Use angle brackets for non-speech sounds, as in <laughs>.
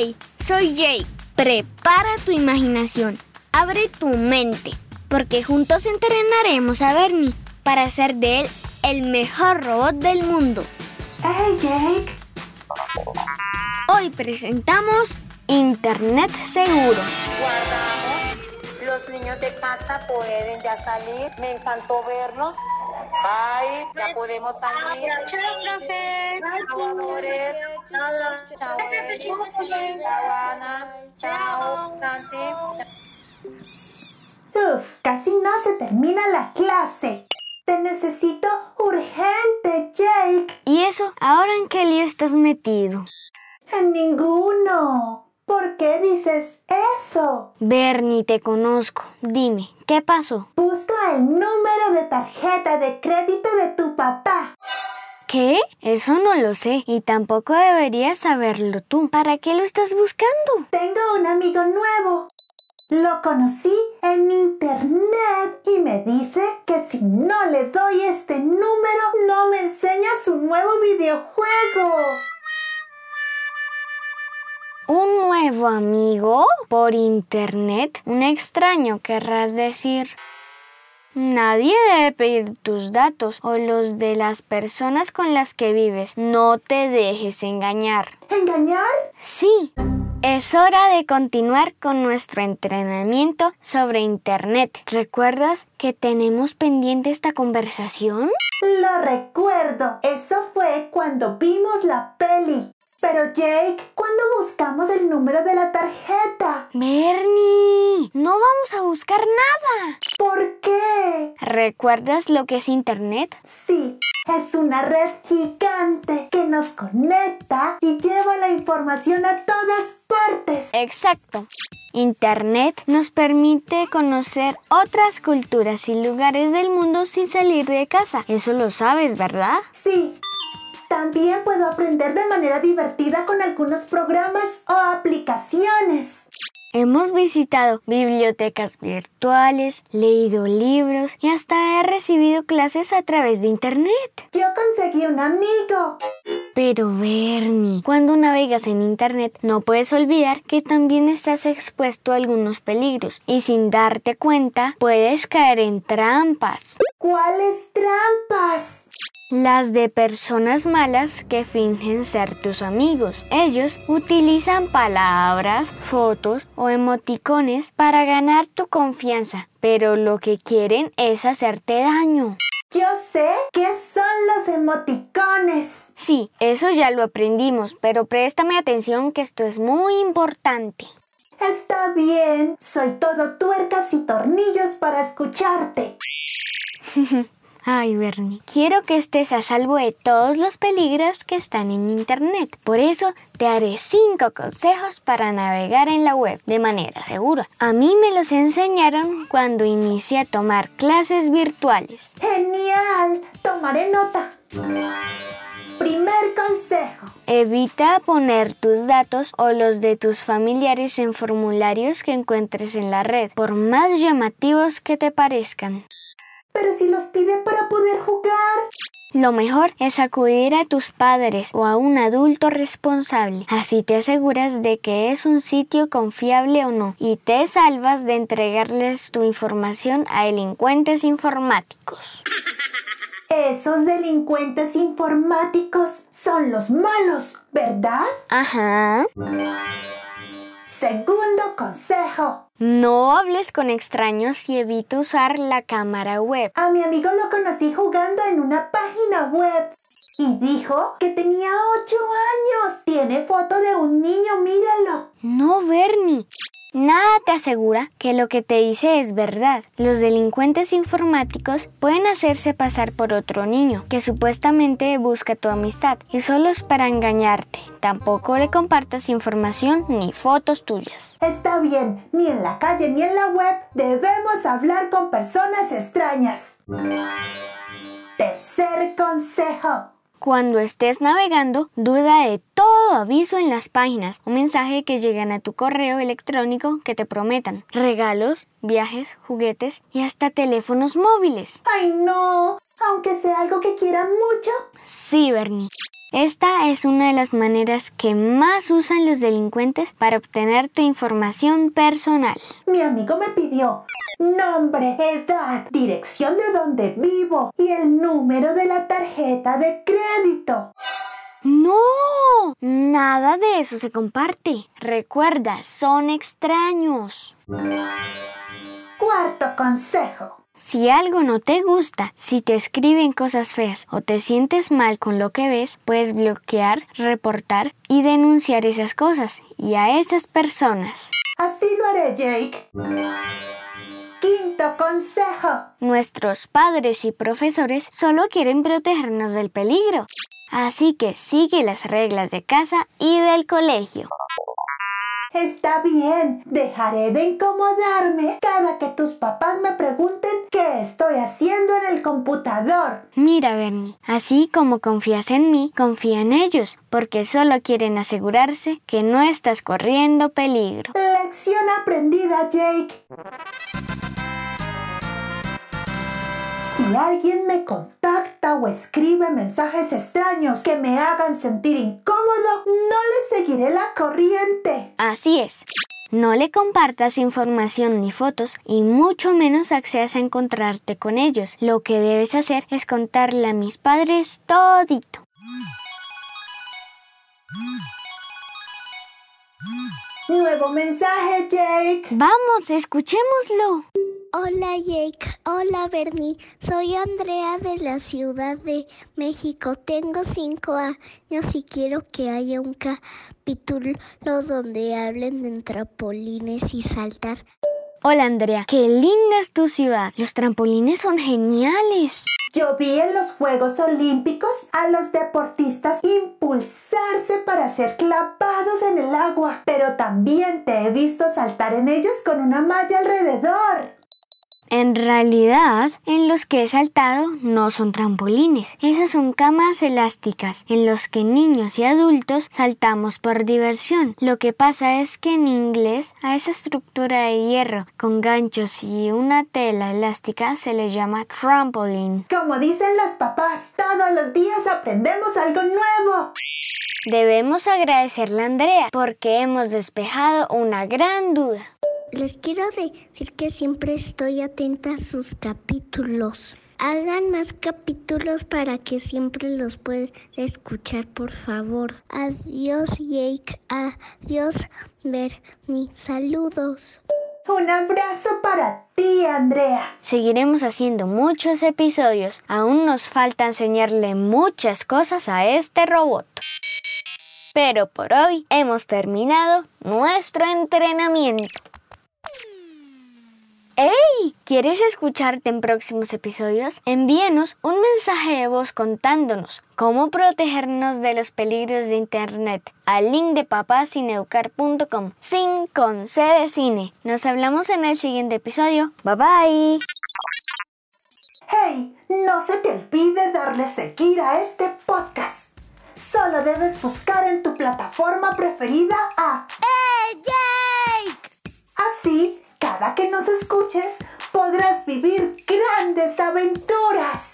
Hey, soy Jake. Prepara tu imaginación. Abre tu mente. Porque juntos entrenaremos a Bernie para hacer de él el mejor robot del mundo. Hey, Jake. Hoy presentamos Internet Seguro. Guardamos. Los niños de casa pueden ya salir. Me encantó verlos. Ya podemos salir. Chao, profe. Chao, amores. Chao. Chao, Ana. Chao, Santi. Uf, casi no se termina la clase. Te necesito urgente, Jake. ¿Y eso? ¿Ahora en qué lío estás metido? En ninguno. ¿Por qué dices eso? Bernie, te conozco. Dime, ¿qué pasó? Busca el número de tarjeta de crédito de tu papá. ¿Qué? Eso no lo sé y tampoco deberías saberlo tú. ¿Para qué lo estás buscando? Tengo un amigo nuevo. Lo conocí en internet y me dice que si no le doy este número no me enseña su nuevo videojuego. ¿Un nuevo amigo? ¿Por internet? Un extraño, querrás decir. Nadie debe pedir tus datos o los de las personas con las que vives. No te dejes engañar. ¿Engañar? Sí. Es hora de continuar con nuestro entrenamiento sobre Internet. ¿Recuerdas que tenemos pendiente esta conversación? Lo recuerdo. Eso fue cuando vimos la peli. Pero Jake, ¿cuándo buscamos el número de la tarjeta? Bernie, no vamos a buscar nada. ¿Por qué? ¿Recuerdas lo que es Internet? Sí, es una red gigante que nos conecta y lleva la información a todas partes. Exacto. Internet nos permite conocer otras culturas y lugares del mundo sin salir de casa. Eso lo sabes, ¿verdad? Sí. También puedo aprender de manera divertida con algunos programas o aplicaciones. Hemos visitado bibliotecas virtuales, leído libros y hasta he recibido clases a través de Internet. Yo conseguí un amigo. Pero Bernie, cuando navegas en Internet no puedes olvidar que también estás expuesto a algunos peligros y sin darte cuenta puedes caer en trampas. ¿Cuáles trampas? Las de personas malas que fingen ser tus amigos. Ellos utilizan palabras, fotos o emoticones para ganar tu confianza, pero lo que quieren es hacerte daño. Yo sé qué son los emoticones. Sí, eso ya lo aprendimos, pero préstame atención que esto es muy importante. Está bien, soy todo tuercas y tornillos para escucharte. <laughs> Ay, Bernie, quiero que estés a salvo de todos los peligros que están en Internet. Por eso te haré cinco consejos para navegar en la web de manera segura. A mí me los enseñaron cuando inicié a tomar clases virtuales. Genial, tomaré nota. Primer consejo. Evita poner tus datos o los de tus familiares en formularios que encuentres en la red, por más llamativos que te parezcan. Pero si los pide para poder jugar. Lo mejor es acudir a tus padres o a un adulto responsable. Así te aseguras de que es un sitio confiable o no y te salvas de entregarles tu información a delincuentes informáticos. Esos delincuentes informáticos son los malos, ¿verdad? Ajá. Segundo consejo. No hables con extraños y evita usar la cámara web. A mi amigo lo conocí jugando en una página web. Y dijo que tenía ocho años. Tiene foto de un niño, míralo. No, Bernie. Nada te asegura que lo que te dice es verdad. Los delincuentes informáticos pueden hacerse pasar por otro niño que supuestamente busca tu amistad y solo es para engañarte. Tampoco le compartas información ni fotos tuyas. Está bien, ni en la calle ni en la web debemos hablar con personas extrañas. Tercer consejo. Cuando estés navegando, duda de todo aviso en las páginas o mensaje que llegan a tu correo electrónico que te prometan regalos, viajes, juguetes y hasta teléfonos móviles. ¡Ay no! Aunque sea algo que quiera mucho. Sí, Bernie. Esta es una de las maneras que más usan los delincuentes para obtener tu información personal. Mi amigo me pidió nombre, edad, dirección de donde vivo y el número de la tarjeta de crédito. No, nada de eso se comparte. Recuerda, son extraños. Cuarto consejo. Si algo no te gusta, si te escriben cosas feas o te sientes mal con lo que ves, puedes bloquear, reportar y denunciar esas cosas y a esas personas. Así lo haré, Jake. Quinto consejo. Nuestros padres y profesores solo quieren protegernos del peligro. Así que sigue las reglas de casa y del colegio. Está bien, dejaré de incomodarme cada que tus papás me pregunten qué estoy haciendo en el computador. Mira, Bernie, así como confías en mí, confía en ellos, porque solo quieren asegurarse que no estás corriendo peligro. Lección aprendida, Jake. Si alguien me contacta o escribe mensajes extraños que me hagan sentir incómodo, no le seguiré la corriente. Así es. No le compartas información ni fotos y mucho menos accedas a encontrarte con ellos. Lo que debes hacer es contarle a mis padres todito. Nuevo mensaje, Jake. Vamos, escuchémoslo. Hola Jake, hola Bernie, soy Andrea de la Ciudad de México, tengo cinco años y quiero que haya un capítulo donde hablen de trampolines y saltar. Hola Andrea, qué linda es tu ciudad, los trampolines son geniales. Yo vi en los Juegos Olímpicos a los deportistas impulsarse para ser clavados en el agua, pero también te he visto saltar en ellos con una malla alrededor. En realidad, en los que he saltado no son trampolines, esas son camas elásticas en los que niños y adultos saltamos por diversión. Lo que pasa es que en inglés a esa estructura de hierro con ganchos y una tela elástica se le llama trampoline. Como dicen los papás, todos los días aprendemos algo nuevo. Debemos agradecerle a Andrea porque hemos despejado una gran duda. Les quiero decir que siempre estoy atenta a sus capítulos. Hagan más capítulos para que siempre los pueda escuchar, por favor. Adiós, Jake. Adiós, Bernie. Saludos. Un abrazo para ti, Andrea. Seguiremos haciendo muchos episodios. Aún nos falta enseñarle muchas cosas a este robot. Pero por hoy hemos terminado nuestro entrenamiento. ¡Hey! ¿Quieres escucharte en próximos episodios? Envíenos un mensaje de voz contándonos cómo protegernos de los peligros de Internet al link de papacineucar.com sin con C de cine. Nos hablamos en el siguiente episodio. Bye bye. Hey, no se te olvide darle seguir a este podcast. Solo debes buscar en tu plataforma preferida a cada que nos escuches podrás vivir grandes aventuras.